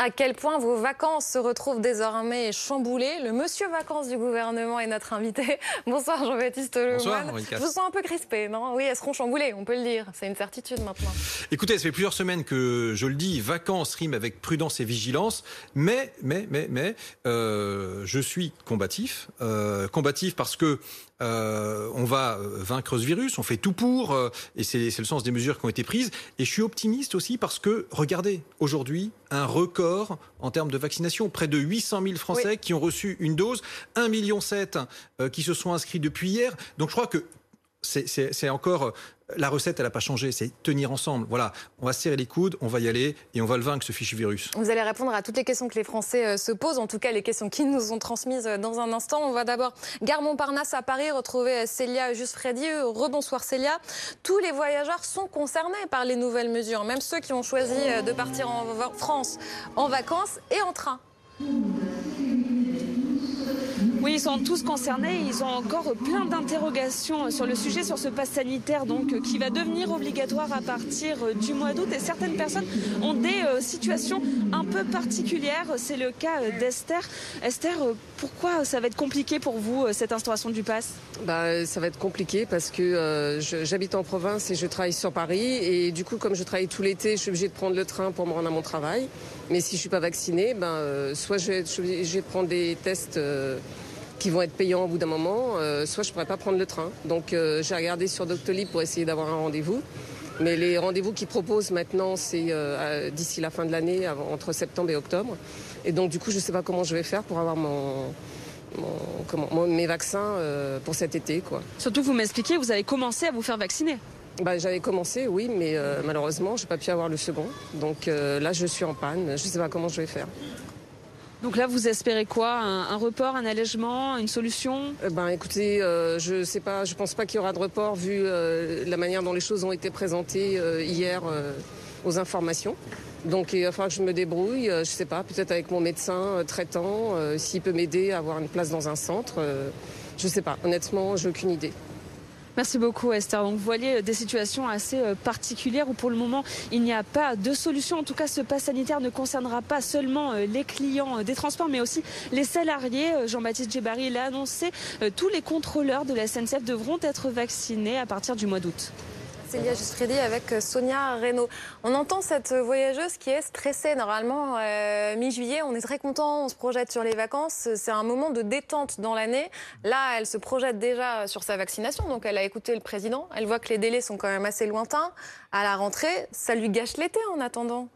à quel point vos vacances se retrouvent désormais chamboulées. Le monsieur vacances du gouvernement est notre invité. Bonsoir Jean-Baptiste Lemoyne. Je vous sens un peu crispé, non? Oui, elles seront chamboulées, on peut le dire. C'est une certitude maintenant. Écoutez, ça fait plusieurs semaines que je le dis, vacances riment avec prudence et vigilance. Mais, mais, mais, mais, euh, je suis combatif. Euh, combatif parce que euh, on va euh, vaincre ce virus, on fait tout pour, euh, et c'est le sens des mesures qui ont été prises. Et je suis optimiste aussi parce que, regardez, aujourd'hui, un record en termes de vaccination. Près de 800 000 Français qui ont reçu une dose, 1,7 million qui se sont inscrits depuis hier. Donc je crois que c'est encore la recette, elle n'a pas changé, c'est tenir ensemble. Voilà, on va serrer les coudes, on va y aller et on va le vaincre, ce fichu virus. Vous allez répondre à toutes les questions que les Français euh, se posent, en tout cas les questions qui nous ont transmises euh, dans un instant. On va d'abord gare Montparnasse à Paris retrouver euh, Célia Juste-Freddy. Rebonsoir Célia. Tous les voyageurs sont concernés par les nouvelles mesures, même ceux qui ont choisi de partir en France en vacances et en train. Oui, ils sont tous concernés. Ils ont encore plein d'interrogations sur le sujet, sur ce pass sanitaire donc qui va devenir obligatoire à partir du mois d'août. Et certaines personnes ont des euh, situations un peu particulières. C'est le cas euh, d'Esther. Esther, euh, pourquoi ça va être compliqué pour vous cette instauration du pass? Bah, ça va être compliqué parce que j'habite en province et je travaille sur Paris. Et du coup, comme je travaille tout l'été, je suis obligée de prendre le train pour me rendre à mon travail. Mais si je suis pas vaccinée, ben, soit je vais, je vais prendre des tests qui vont être payants au bout d'un moment, euh, soit je ne pourrais pas prendre le train. Donc euh, j'ai regardé sur Doctolib pour essayer d'avoir un rendez-vous. Mais les rendez-vous qu'ils proposent maintenant, c'est euh, d'ici la fin de l'année, entre septembre et octobre. Et donc du coup, je ne sais pas comment je vais faire pour avoir mes vaccins pour cet été. Quoi. Surtout, vous m'expliquez, vous avez commencé à vous faire vacciner. Bah, J'avais commencé, oui, mais malheureusement, je n'ai pas pu avoir le second. Donc là, je suis en panne. Je ne sais pas comment je vais faire. Donc là, vous espérez quoi? Un, report, un allègement, une solution? Eh Ben, écoutez, euh, je sais pas, je pense pas qu'il y aura de report vu euh, la manière dont les choses ont été présentées euh, hier aux informations. Donc il va falloir que je me débrouille, je sais pas, peut-être avec mon médecin traitant, s'il peut m'aider à avoir une place dans un centre. je sais pas, honnêtement, j'ai aucune idée. Merci beaucoup Esther. Donc vous voyez euh, des situations assez euh, particulières où pour le moment il n'y a pas de solution. En tout cas, ce pass sanitaire ne concernera pas seulement euh, les clients des transports, mais aussi les salariés. Jean-Baptiste Djebari l'a annoncé. Tous les contrôleurs de la SNCF devront être vaccinés à partir du mois d'août. Célia Justfredi avec euh, Sonia Reynaud. On entend cette voyageuse qui est stressée. Normalement, euh, mi-juillet, on est très content, on se projette sur les vacances. C'est un moment de détente dans l'année. Là, elle se projette déjà sur sa vaccination, donc elle a écouté le président. Elle voit que les délais sont quand même assez lointains. À la rentrée, ça lui gâche l'été en attendant.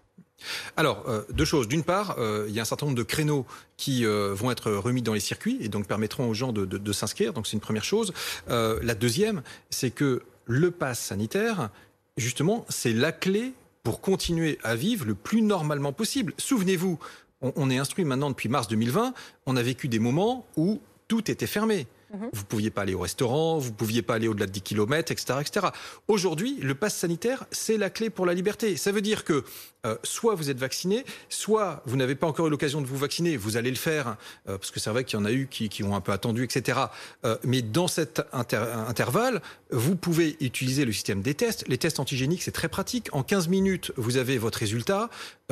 Alors, euh, deux choses. D'une part, il y a un certain nombre de créneaux qui vont être remis dans les circuits et donc permettront aux gens de s'inscrire. Donc, c'est une première chose. la deuxième, c'est que le pass sanitaire, justement, c'est la clé pour continuer à vivre le plus normalement possible. Souvenez-vous, on, est instruit maintenant depuis mars 2020, on a vécu des moments où tout était fermé. Mhm. Vous ne pouviez pas aller au restaurant, vous ne pouviez pas aller au-delà de 10 km, etc. etc. Aujourd'hui, le pass sanitaire, c'est la clé pour la liberté. Ça veut dire que euh, soit vous êtes vacciné, soit vous n'avez pas encore eu l'occasion de vous vacciner, vous allez le faire, euh, parce que c'est vrai qu'il y en a eu qui, ont un peu attendu, etc. Euh, mais dans cet intervalle, vous pouvez utiliser le système des tests. Les tests antigéniques, c'est très pratique. En 15 minutes, vous avez votre résultat,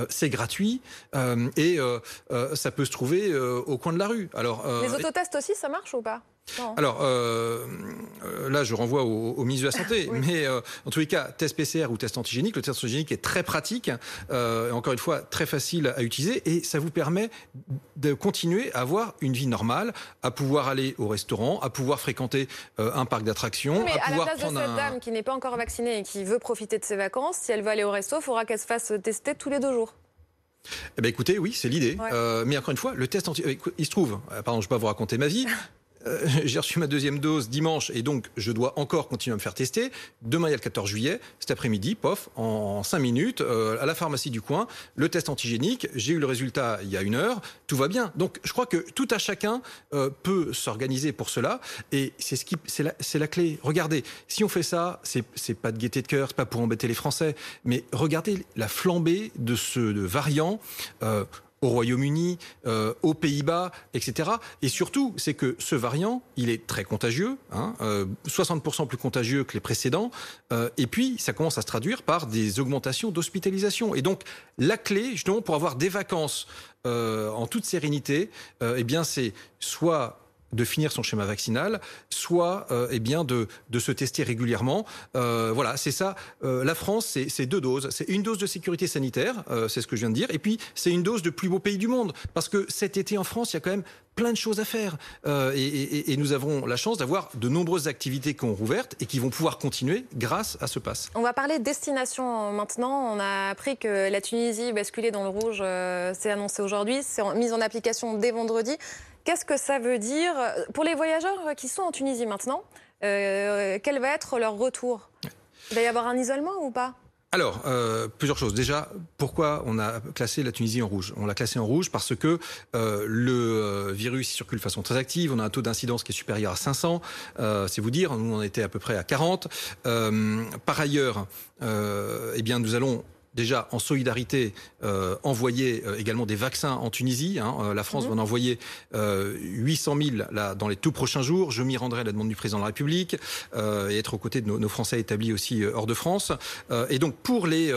c'est gratuit, et ça peut se trouver au coin de la rue. Alors, Les autotests aussi, ça marche ou pas? Alors euh, euh, là, je renvoie au, ministre de la Santé, mais euh, en tous les cas, test PCR ou test antigénique, le test antigénique est très pratique, et encore une fois très facile à utiliser, et ça vous permet de continuer à avoir une vie normale, à pouvoir aller au restaurant, à pouvoir fréquenter un parc d'attractions, à, pouvoir la place de cette dame qui n'est pas encore vaccinée et qui veut profiter de ses vacances, si elle veut aller au resto, il faudra qu'elle se fasse tester tous les deux jours. Eh ben écoutez, oui, c'est l'idée. mais encore une fois, le test anti... Il se trouve, pardon, je ne vais pas vous raconter ma vie, Euh, j'ai reçu ma deuxième dose dimanche et donc je dois encore continuer à me faire tester. Demain, il y a le 14 juillet. Cet après-midi, pof, en 5 minutes, euh, à la pharmacie du coin, le test antigénique. J'ai eu le résultat il y a une heure. Tout va bien. Donc, je crois que tout à chacun euh, peut s'organiser pour cela. Et c'est ce qui, c'est la, la clé. Regardez, si on fait ça, c'est, c'est pas de gaieté de cœur, c'est pas pour embêter les Français, mais regardez la flambée de ce de variant au Royaume-Uni, aux Pays-Bas, etc. Et surtout, c'est que ce variant, il est très contagieux, hein, 60% plus contagieux que les précédents, et puis ça commence à se traduire par des augmentations d'hospitalisation. Et donc, la clé, justement, pour avoir des vacances en toute sérénité, eh bien, c'est soit de finir son schéma vaccinal, soit euh, eh bien de, de, se tester régulièrement. Euh, voilà, c'est ça. Euh, la France, c'est deux doses. C'est une dose de sécurité sanitaire, c'est ce que je viens de dire, et puis c'est une dose de plus beau pays du monde. Parce que cet été en France, il y a quand même plein de choses à faire. Et, et, nous avons la chance d'avoir de nombreuses activités qui ont rouvertes et qui vont pouvoir continuer grâce à ce pass. On va parler destination maintenant. On a appris que la Tunisie basculait dans le rouge, euh, c'est annoncé aujourd'hui, c'est mise en application dès vendredi. Qu'est-ce que ça veut dire pour les voyageurs qui sont en Tunisie maintenant euh, Quel va être leur retour? Il va y avoir un isolement ou pas? Alors, euh, plusieurs choses. Déjà, pourquoi on a classé la Tunisie en rouge? On l'a classé en rouge parce que euh, le virus circule de façon très active. On a un taux d'incidence qui est supérieur à 500. Euh, c'est vous dire, nous on était à peu près à 40. Euh, par ailleurs, eh bien, nous allons déjà en solidarité euh, envoyer euh, également des vaccins en Tunisie. Hein. Euh, la France mmh. va en envoyer 800 000 là, dans les tout prochains jours. Je m'y rendrai à la demande du président de la République et être aux côtés de nos, nos Français établis aussi hors de France. et donc pour les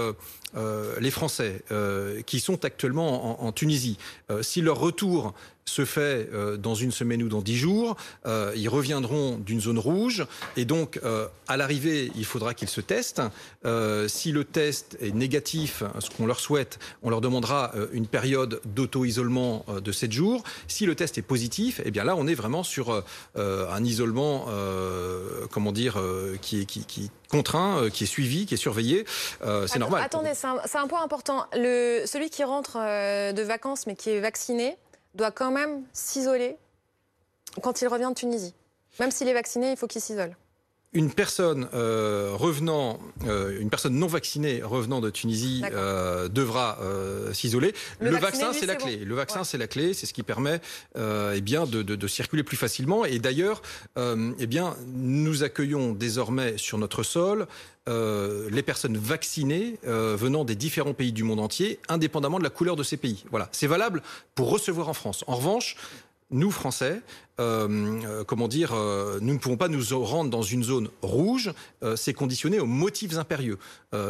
euh, les Français euh, qui sont actuellement en, en Tunisie, euh, si leur retour se fait euh, dans une semaine ou dans dix jours, euh, ils reviendront d'une zone rouge et donc euh, à l'arrivée, il faudra qu'ils se testent. si le test est négatif, ce qu'on leur souhaite, on leur demandera une période d'auto-isolement de sept jours. Si le test est positif, eh bien là, on est vraiment sur un isolement, comment dire, qui est qui, qui contraint, qui est suivi, qui est surveillé. Euh, c'est normal. Attendez, c'est un, un, point important. Le, celui qui rentre de vacances mais qui est vacciné, doit quand même s'isoler quand il revient de Tunisie. Même s'il est vacciné, il faut qu'il s'isole une personne euh, revenant, euh, une personne non vaccinée revenant de Tunisie euh, devra s'isoler. Le, Le, vaccin, c'est la clé. Le vaccin, ouais. c'est la clé. C'est ce qui permet, eh bien, de, de, de, circuler plus facilement. Et d'ailleurs, eh bien, nous accueillons désormais sur notre sol euh, les personnes vaccinées euh, venant des différents pays du monde entier, indépendamment de la couleur de ces pays. Voilà, c'est valable pour recevoir en France. En revanche, nous, Français, euh, euh, comment dire, euh, nous ne pouvons pas nous rendre dans une zone rouge. Euh, c'est conditionné aux motifs impérieux.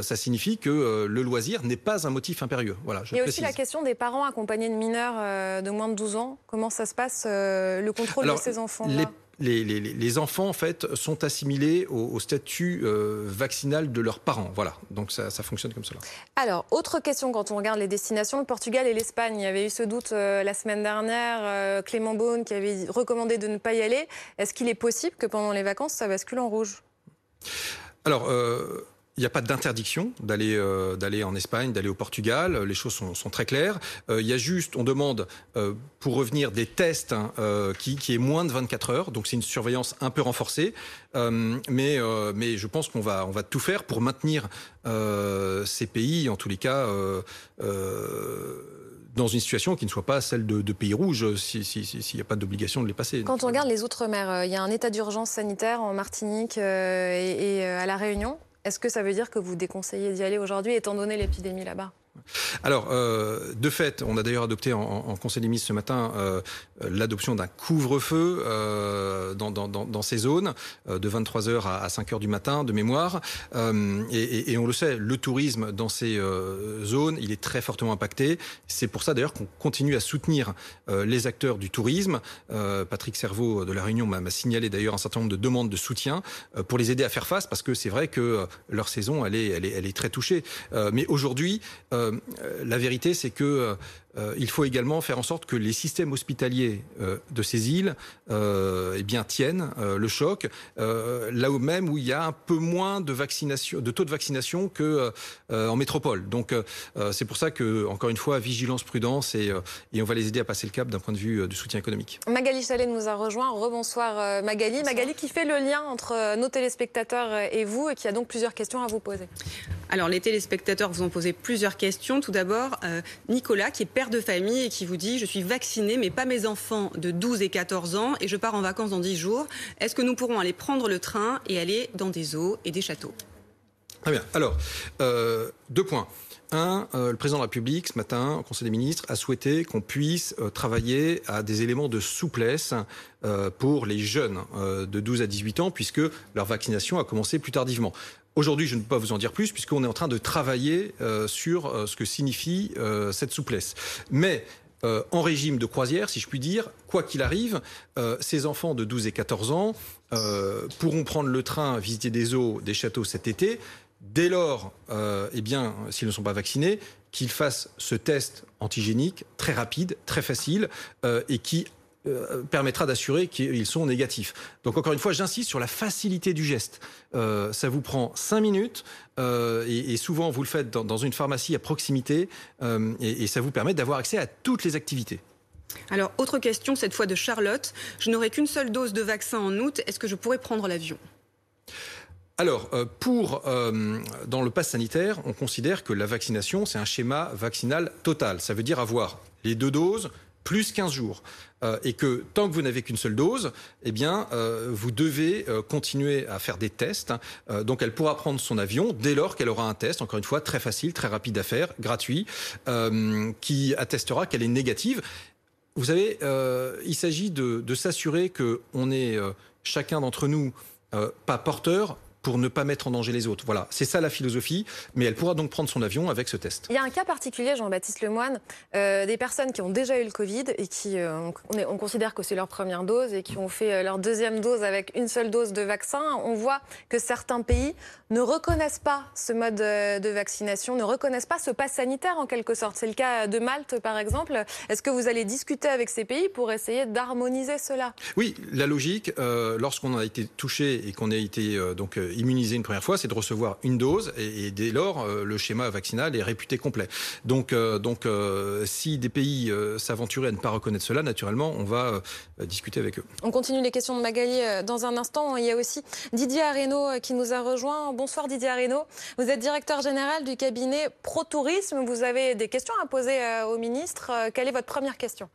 Ça signifie que le loisir n'est pas un motif impérieux. Voilà. Je Il y a aussi la question des parents accompagnés de mineurs de moins de 12 ans. Comment ça se passe le contrôle Alors, de ces enfants -là les, les, les, enfants en fait sont assimilés au, au statut euh, vaccinal de leurs parents. Voilà, donc ça, ça, fonctionne comme cela. Alors, autre question quand on regarde les destinations, le Portugal et l'Espagne. Il y avait eu ce doute euh, la semaine dernière, euh, Clément Beaune qui avait recommandé de ne pas y aller. Est-ce qu'il est possible que pendant les vacances, ça bascule en rouge? Alors. Il n'y a pas d'interdiction d'aller euh, d'aller en Espagne, d'aller au Portugal. Les choses sont, sont très claires. Euh, il y a juste, on demande euh, pour revenir des tests hein, euh, qui, qui est moins de 24 heures. Donc c'est une surveillance un peu renforcée. Euh, mais euh, mais je pense qu'on va on va tout faire pour maintenir ces pays, en tous les cas dans une situation qui ne soit pas celle de, de pays rouges s'il si, si, si n'y a pas d'obligation de les passer. Quand on regarde les Outre-mer, il y a un état d'urgence sanitaire en Martinique et, et à La Réunion. Est-ce que ça veut dire que vous déconseillez d'y aller aujourd'hui, étant donné l'épidémie là-bas? Alors, euh, de fait, on a d'ailleurs adopté en, en, Conseil des ministres ce matin euh, l'adoption d'un couvre-feu euh, dans, dans, dans, ces zones, euh, de 23h à, à 5h du matin, de mémoire. Euh, et, et, on le sait, le tourisme dans ces euh, zones, il est très fortement impacté. C'est pour ça d'ailleurs qu'on continue à soutenir les acteurs du tourisme. Patrick Servaux de La Réunion m'a signalé d'ailleurs un certain nombre de demandes de soutien pour les aider à faire face, parce que c'est vrai que leur saison, elle est, elle est, elle est très touchée. mais aujourd'hui, euh, la vérité, c'est que euh, il faut également faire en sorte que les systèmes hospitaliers euh, de ces îles euh, eh bien, tiennent euh, le choc, euh, là où même où il y a un peu moins de, vaccination, de taux de vaccination qu'en euh, métropole. Donc c'est pour ça que, encore une fois, vigilance, prudence, et, et on va les aider à passer le cap d'un point de vue du soutien économique. Magali Chalet nous a rejoint. Rebonsoir Magali. Magali qui fait le lien entre nos téléspectateurs et vous et qui a donc plusieurs questions à vous poser. Alors les téléspectateurs vous ont posé plusieurs questions. Tout d'abord, Nicolas qui est père de famille et qui vous dit je suis vacciné mais pas mes enfants de 12 et 14 ans et je pars en vacances dans 10 jours. Est-ce que nous pourrons aller prendre le train et aller dans des eaux et des châteaux? Très bien. Alors, euh, deux points. Un, euh, le président de la République, ce matin, au Conseil des ministres, a souhaité qu'on puisse euh, travailler à des éléments de souplesse pour les jeunes de 12 à 18 ans, puisque leur vaccination a commencé plus tardivement. Aujourd'hui, je ne peux pas vous en dire plus, puisqu'on est en train de travailler sur ce que signifie cette souplesse. Mais en régime de croisière, si je puis dire, quoi qu'il arrive, ces enfants de 12 et 14 ans pourront prendre le train, visiter des eaux, des châteaux cet été, Dès lors, euh, eh bien, s'ils ne sont pas vaccinés, qu'ils fassent ce test antigénique très rapide, très facile, euh, et qui euh, permettra d'assurer qu'ils sont négatifs. Donc encore une fois, j'insiste sur la facilité du geste. ça vous prend cinq minutes et, souvent vous le faites dans, une pharmacie à proximité et, et ça vous permet d'avoir accès à toutes les activités. Alors, autre question, cette fois de Charlotte. Je n'aurai qu'une seule dose de vaccin en août. Est-ce que je pourrais prendre l'avion? Alors, euh, pour euh, dans le pass sanitaire, on considère que la vaccination, c'est un schéma vaccinal total. Ça veut dire avoir les deux doses plus 15 jours. Euh, et que tant que vous n'avez qu'une seule dose, eh bien, vous devez continuer à faire des tests. donc, elle pourra prendre son avion dès lors qu'elle aura un test, encore une fois, très facile, très rapide à faire, gratuit, qui attestera qu'elle est négative. Vous savez, il s'agit de, de s'assurer qu'on est chacun d'entre nous pas porteur pour ne pas mettre en danger les autres. Voilà, c'est ça la philosophie, mais elle pourra donc prendre son avion avec ce test. Il y a un cas particulier, Jean-Baptiste Lemoine, euh, des personnes qui ont déjà eu le Covid et qui, euh, on, considère que c'est leur première dose et qui ont fait euh, leur deuxième dose avec une seule dose de vaccin. On voit que certains pays ne reconnaissent pas ce mode de vaccination, ne reconnaissent pas ce pass sanitaire en quelque sorte. C'est le cas de Malte, par exemple. Est-ce que vous allez discuter avec ces pays pour essayer d'harmoniser cela? Oui, la logique, lorsqu'on a été touché et qu'on a été donc immuniser une première fois, c'est de recevoir une dose et, dès lors, euh, le schéma vaccinal est réputé complet. Donc, euh, donc euh, si des pays s'aventuraient à ne pas reconnaître cela, naturellement, on va discuter avec eux. On continue les questions de Magali dans un instant. Il y a aussi Didier Areno qui nous a rejoint. Bonsoir Didier Areno. Vous êtes directeur général du cabinet Pro Tourisme. Vous avez des questions à poser au ministre. Quelle est votre première question?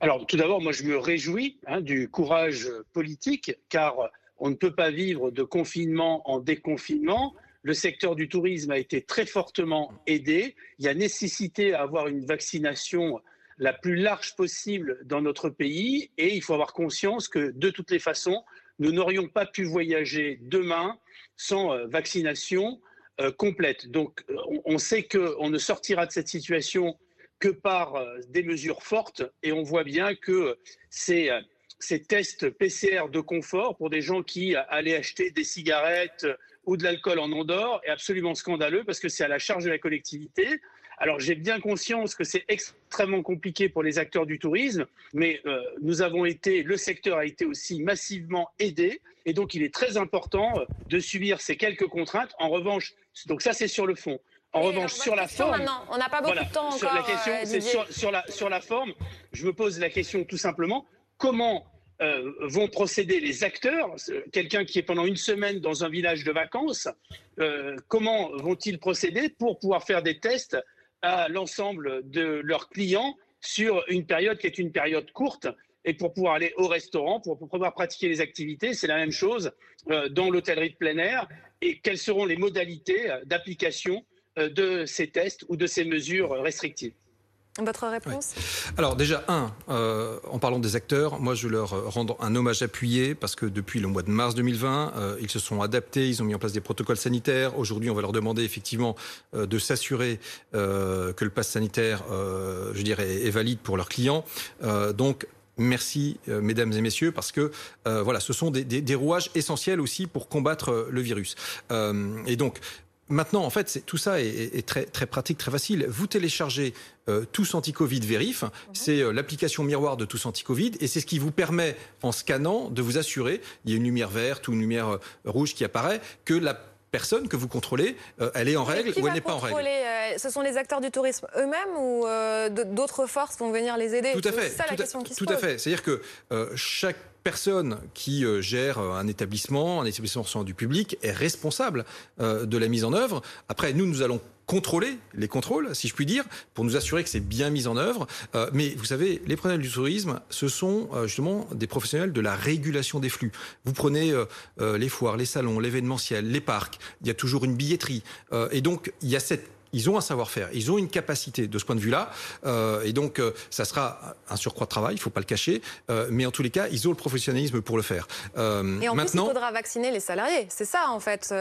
Alors, tout d'abord, moi, je me réjouis hein, du courage politique, car on ne peut pas vivre de confinement en déconfinement. Le secteur du tourisme a été très fortement aidé. Il y a nécessité à avoir une vaccination la plus large possible dans notre pays et il faut avoir conscience que de toutes les façons, nous n'aurions pas pu voyager demain sans euh, vaccination euh, complète. Donc euh, on sait qu'on ne sortira de cette situation que par des mesures fortes et on voit bien que c'est ces tests PCR de confort pour des gens qui allaient acheter des cigarettes ou de l'alcool en Andorre est absolument scandaleux parce que c'est à la charge de la collectivité. Alors j'ai bien conscience que c'est extrêmement compliqué pour les acteurs du tourisme, mais euh, nous avons été, le secteur a été aussi massivement aidé, et donc il est très important euh, de subir ces quelques contraintes. En revanche, donc ça c'est sur le fond. En revanche, sur la forme, on n'a pas beaucoup de temps encore. La question, euh, c'est sur, sur, la, sur la forme. Je me pose la question tout simplement comment euh, vont procéder les acteurs Quelqu'un qui est pendant une semaine dans un village de vacances, euh, comment vont-ils procéder pour pouvoir faire des tests à l'ensemble de leurs clients sur une période qui est une période courte et pour pouvoir aller au restaurant, pour, pouvoir pratiquer les activités, c'est la même chose euh, dans l'hôtellerie de plein air. Et quelles seront les modalités d'application de ces tests ou de ces mesures restrictives? Votre réponse Alors déjà, un, euh, en parlant des acteurs, moi je leur rends un hommage appuyé parce que depuis le mois de mars 2020, euh, ils se sont adaptés, ils ont mis en place des protocoles sanitaires. Aujourd'hui, on va leur demander effectivement euh, de s'assurer que le pass sanitaire, je dirais, est valide pour leurs clients. donc Merci, mesdames et messieurs, parce que voilà, ce sont des, des, rouages essentiels aussi pour combattre le virus. et donc, Maintenant, en fait, tout ça est, très, très pratique, très facile. Vous téléchargez euh, Tous Anti-Covid Vérif, mhm. c'est euh, l'application miroir de Tous Anti-Covid, et c'est ce qui vous permet, en scannant, de vous assurer, il y a une lumière verte ou une lumière euh, rouge qui apparaît, que la personne que vous contrôlez, euh, elle est en règle ou elle n'est pas en règle. ce sont les acteurs du tourisme eux-mêmes ou d'autres forces vont venir les aider? Tout à fait. C'est ça la question qui se pose. Tout à fait. C'est-à-dire que chaque personne qui euh, gère un établissement, un établissement recevant du public, est responsable euh, de la mise en œuvre. Après, nous, nous allons contrôler les contrôles, si je puis dire, pour nous assurer que c'est bien mis en œuvre. Euh, mais vous savez, les professionnels du tourisme, ce sont euh, justement des professionnels de la régulation des flux. Vous prenez euh, les foires, les salons, l'événementiel, les parcs, il y a toujours une billetterie. et donc, il y a cette ils ont un savoir-faire, ils ont une capacité de ce point de vue-là, euh, et donc euh, ça sera un surcroît de travail, il ne faut pas le cacher, euh, mais en tous les cas, ils ont le professionnalisme pour le faire. Euh, et en maintenant... plus, il faudra vacciner les salariés, c'est ça en fait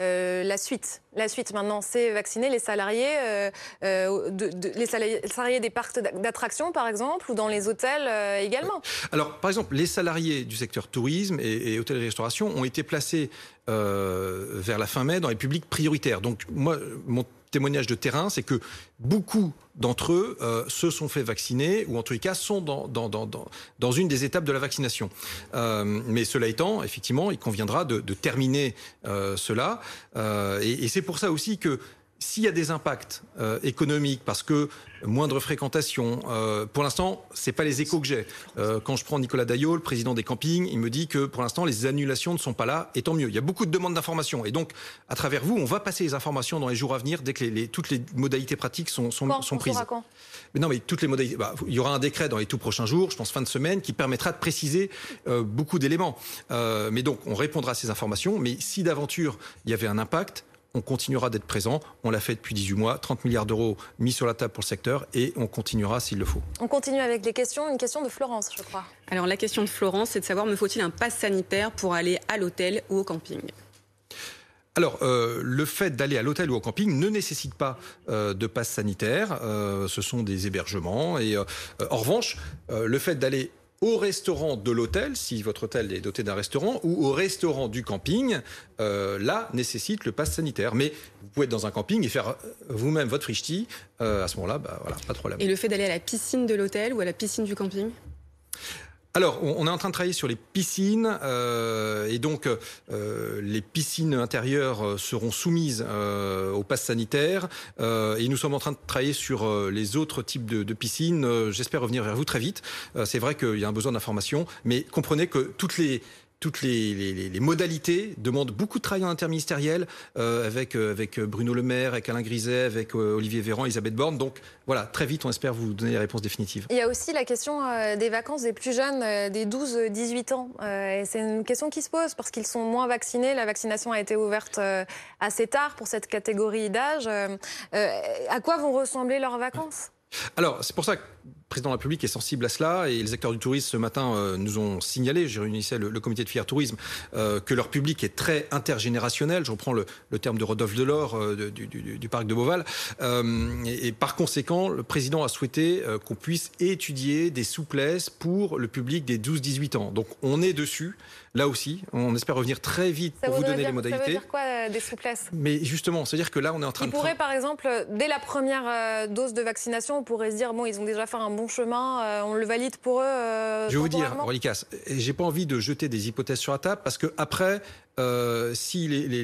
euh, euh, la suite. La suite maintenant, c'est vacciner les salariés, de, de, les salariés des parcs d'attractions par exemple, ou dans les hôtels également. Alors par exemple, les salariés du secteur tourisme et, et hôtellerie-restauration ont été placés vers la fin mai dans les publics prioritaires. Donc moi, mon témoignage de terrain, c'est que beaucoup d'entre eux euh, se sont fait vacciner ou en tous les cas sont dans, une des étapes de la vaccination. Euh, mais cela étant, effectivement, il conviendra de, terminer euh, cela. Et c'est pour ça aussi que s'il y a des impacts euh, économiques, parce que moindre fréquentation, euh, pour l'instant, c'est pas les échos que j'ai. Euh, quand je prends Nicolas Daillot, le président des campings, il me dit que pour l'instant, les annulations ne sont pas là, et tant mieux. Il y a beaucoup de demandes d'informations. Et donc, à travers vous, on va passer les informations dans les jours à venir, dès que les, les, toutes les modalités pratiques sont, sont, quand, sont prises. Quand? Mais non, mais toutes les modalités. Bah, il y aura un décret dans les tout prochains jours, je pense fin de semaine, qui permettra de préciser beaucoup d'éléments. Mais donc, on répondra à ces informations. Mais si d'aventure, il y avait un impact, on continuera d'être présent. On l'a fait depuis 18 mois, 30 milliards d'euros mis sur la table pour le secteur et on continuera s'il le faut. On continue avec les questions. Une question de Florence, je crois. Alors la question de Florence, c'est de savoir me faut-il un pass sanitaire pour aller à l'hôtel ou au camping? Alors, euh, le fait d'aller à l'hôtel ou au camping ne nécessite pas euh, de passe sanitaire. Euh, ce sont des hébergements. Et euh, en revanche, euh, le fait d'aller au restaurant de l'hôtel, si votre hôtel est doté d'un restaurant, ou au restaurant du camping, euh, là, nécessite le pass sanitaire. Mais vous pouvez être dans un camping et faire vous-même votre frichti. Euh, à ce moment-là, bah, pas de problème. Et le fait d'aller à la piscine de l'hôtel ou à la piscine du camping? Alors, on est en train de travailler sur les piscines euh, et donc euh, les piscines intérieures seront soumises euh, au pass sanitaire euh, et nous sommes en train de travailler sur euh, les autres types de, de piscines. Euh, j'espère revenir vers vous très vite. C'est vrai qu'il y a un besoin d'information, mais comprenez que toutes les toutes les, les, les, modalités demandent beaucoup de travail en interministériel euh, avec, euh, avec Bruno Le Maire, avec Alain Griset, avec euh, Olivier Véran, Elisabeth Borne. Donc voilà, très vite, on espère vous donner les réponses définitives. Il y a aussi la question des vacances des plus jeunes, des 12-18 ans. C'est une question qui se pose parce qu'ils sont moins vaccinés. La vaccination a été ouverte assez tard pour cette catégorie d'âge. à quoi vont ressembler leurs vacances? Alors, c'est pour ça que président de la République est sensible à cela et les acteurs du tourisme ce matin euh, nous ont signalé, j'ai réuni le, le, comité de filière tourisme, euh, que leur public est très intergénérationnel. Je reprends le, le terme de Rodolphe Delors euh, du, du, du, parc de Beauval. Et, et, par conséquent, le président a souhaité qu'on puisse étudier des souplesses pour le public des 12-18 ans. Donc on est dessus. Là aussi, on espère revenir très vite ça pour vous donner dire, les modalités. Ça veut dire quoi, des souplesses? Mais justement, c'est-à-dire que là, on est en train Il de... pourrait, par exemple, dès la première dose de vaccination, on pourrait se dire, bon, ils ont déjà fait un bon chemin, on le valide pour eux. Je vais vous dire, Rolicas, j'ai pas envie de jeter des hypothèses sur la table parce que après, euh, si les, les,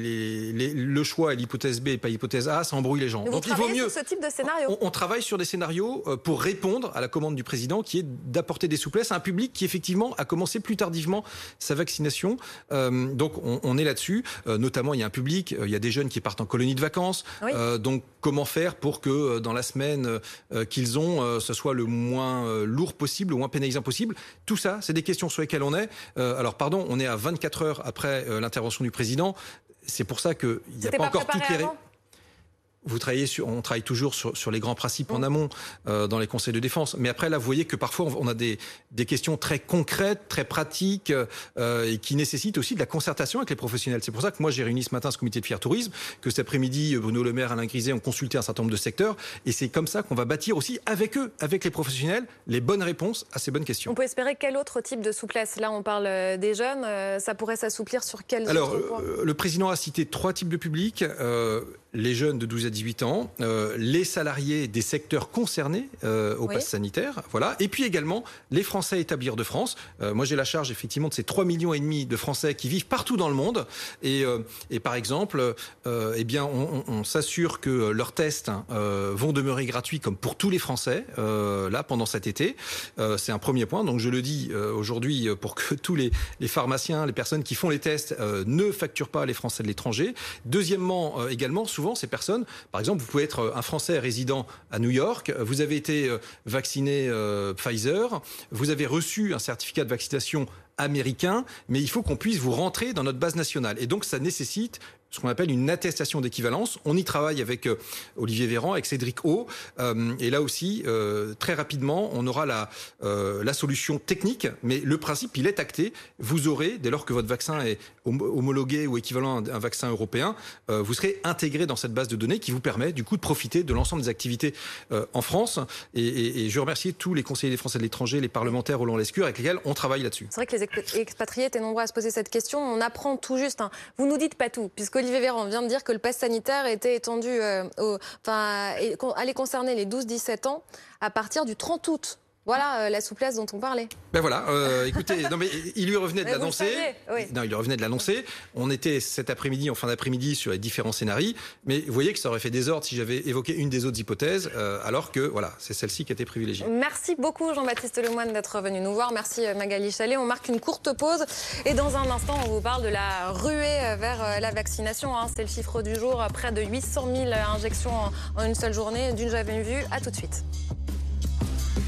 les, le choix est l'hypothèse B et pas l'hypothèse A, ça embrouille les gens. Donc il vaut mieux. Sur ce type de scénario. On, on, travaille sur des scénarios euh, pour répondre à la commande du président, qui est d'apporter des souplesses à un public qui effectivement a commencé plus tardivement sa vaccination. Euh, donc on, on est là-dessus. Euh, notamment, il y a un public, il y a des jeunes qui partent en colonie de vacances. Oui. Donc comment faire pour que dans la semaine qu'ils ont, ce soit le moins lourd possible, le moins pénalisant possible? Tout ça, c'est des questions sur lesquelles on est. alors pardon, on est à 24 heures après l'intervention intervention du président. C'est pour ça qu'il n'y a pas, pas encore toutes les vous travaillez sur, on travaille toujours sur, sur les grands principes en amont euh, dans les conseils de défense. Mais après, là, vous voyez que parfois, on a des, des questions très concrètes, très pratiques euh, et qui nécessitent aussi de la concertation avec les professionnels. C'est pour ça que moi, j'ai réuni ce matin ce comité de fier tourisme, que cet après-midi, Bruno Le Maire, Alain Griset ont consulté un certain nombre de secteurs. Et c'est comme ça qu'on va bâtir aussi avec eux, avec les professionnels, les bonnes réponses à ces bonnes questions. On peut espérer quel autre type de souplesse? Là, on parle euh, des jeunes. ça pourrait s'assouplir sur quels Alors, points le président a cité trois types de publics les jeunes de 12 à 18 ans, euh, les salariés des secteurs concernés euh, au oui. pass sanitaire, voilà, et puis également les Français établis hors de France. Euh, moi, j'ai la charge effectivement de ces 3 millions et demi de Français qui vivent partout dans le monde, et, euh, et par exemple, euh, eh bien, on, on, on s'assure que leurs tests hein, vont demeurer gratuits comme pour tous les Français là pendant cet été. C'est un premier point. Donc, je le dis aujourd'hui pour que tous les, les, pharmaciens, les personnes qui font les tests ne facturent pas les Français de l'étranger. Deuxièmement, également, souvent souvent, ces personnes, par exemple, vous pouvez être un Français résident à New York, vous avez été vacciné Pfizer, vous avez reçu un certificat de vaccination américain, mais il faut qu'on puisse vous rentrer dans notre base nationale. Et donc, ça nécessite ce qu'on appelle une attestation d'équivalence. On y travaille avec euh, Olivier Véran, avec Cédric O. Euh, et là aussi, euh, très rapidement, on aura la, solution technique, mais le principe, il est acté. Vous aurez, dès lors que votre vaccin est homologué ou équivalent à un vaccin européen, vous serez intégré dans cette base de données qui vous permet du coup de profiter de l'ensemble des activités en France. Et, je remercie tous les conseillers des Français de l'étranger, les parlementaires Roland Lescure, avec lesquels on travaille là-dessus. C'est vrai que les expatriés étaient nombreux à se poser cette question. On apprend tout juste. Hein. Vous nous dites pas tout, puisque Olivier Véran vient de dire que le pass sanitaire était étendu, euh, enfin, allait concerner les 12-17 ans à partir du 30 août. Voilà euh, la souplesse dont on parlait. Ben voilà, euh, écoutez, non mais il lui revenait de l'annoncer. Non, il lui revenait de l'annoncer. On était cet après-midi, en fin d'après-midi, sur les différents scénarios, mais vous voyez que ça aurait fait désordre si j'avais évoqué une des autres hypothèses, euh, alors que voilà, c'est celle-ci qui a été privilégiée. Merci beaucoup Jean-Baptiste Lemoine d'être venu nous voir. Merci Magali Chalet. On marque une courte pause et dans un instant, on vous parle de la ruée vers la vaccination. Hein. C'est le chiffre du jour, près de 800 000 injections en une seule journée, d'une jamais vue. À tout de suite.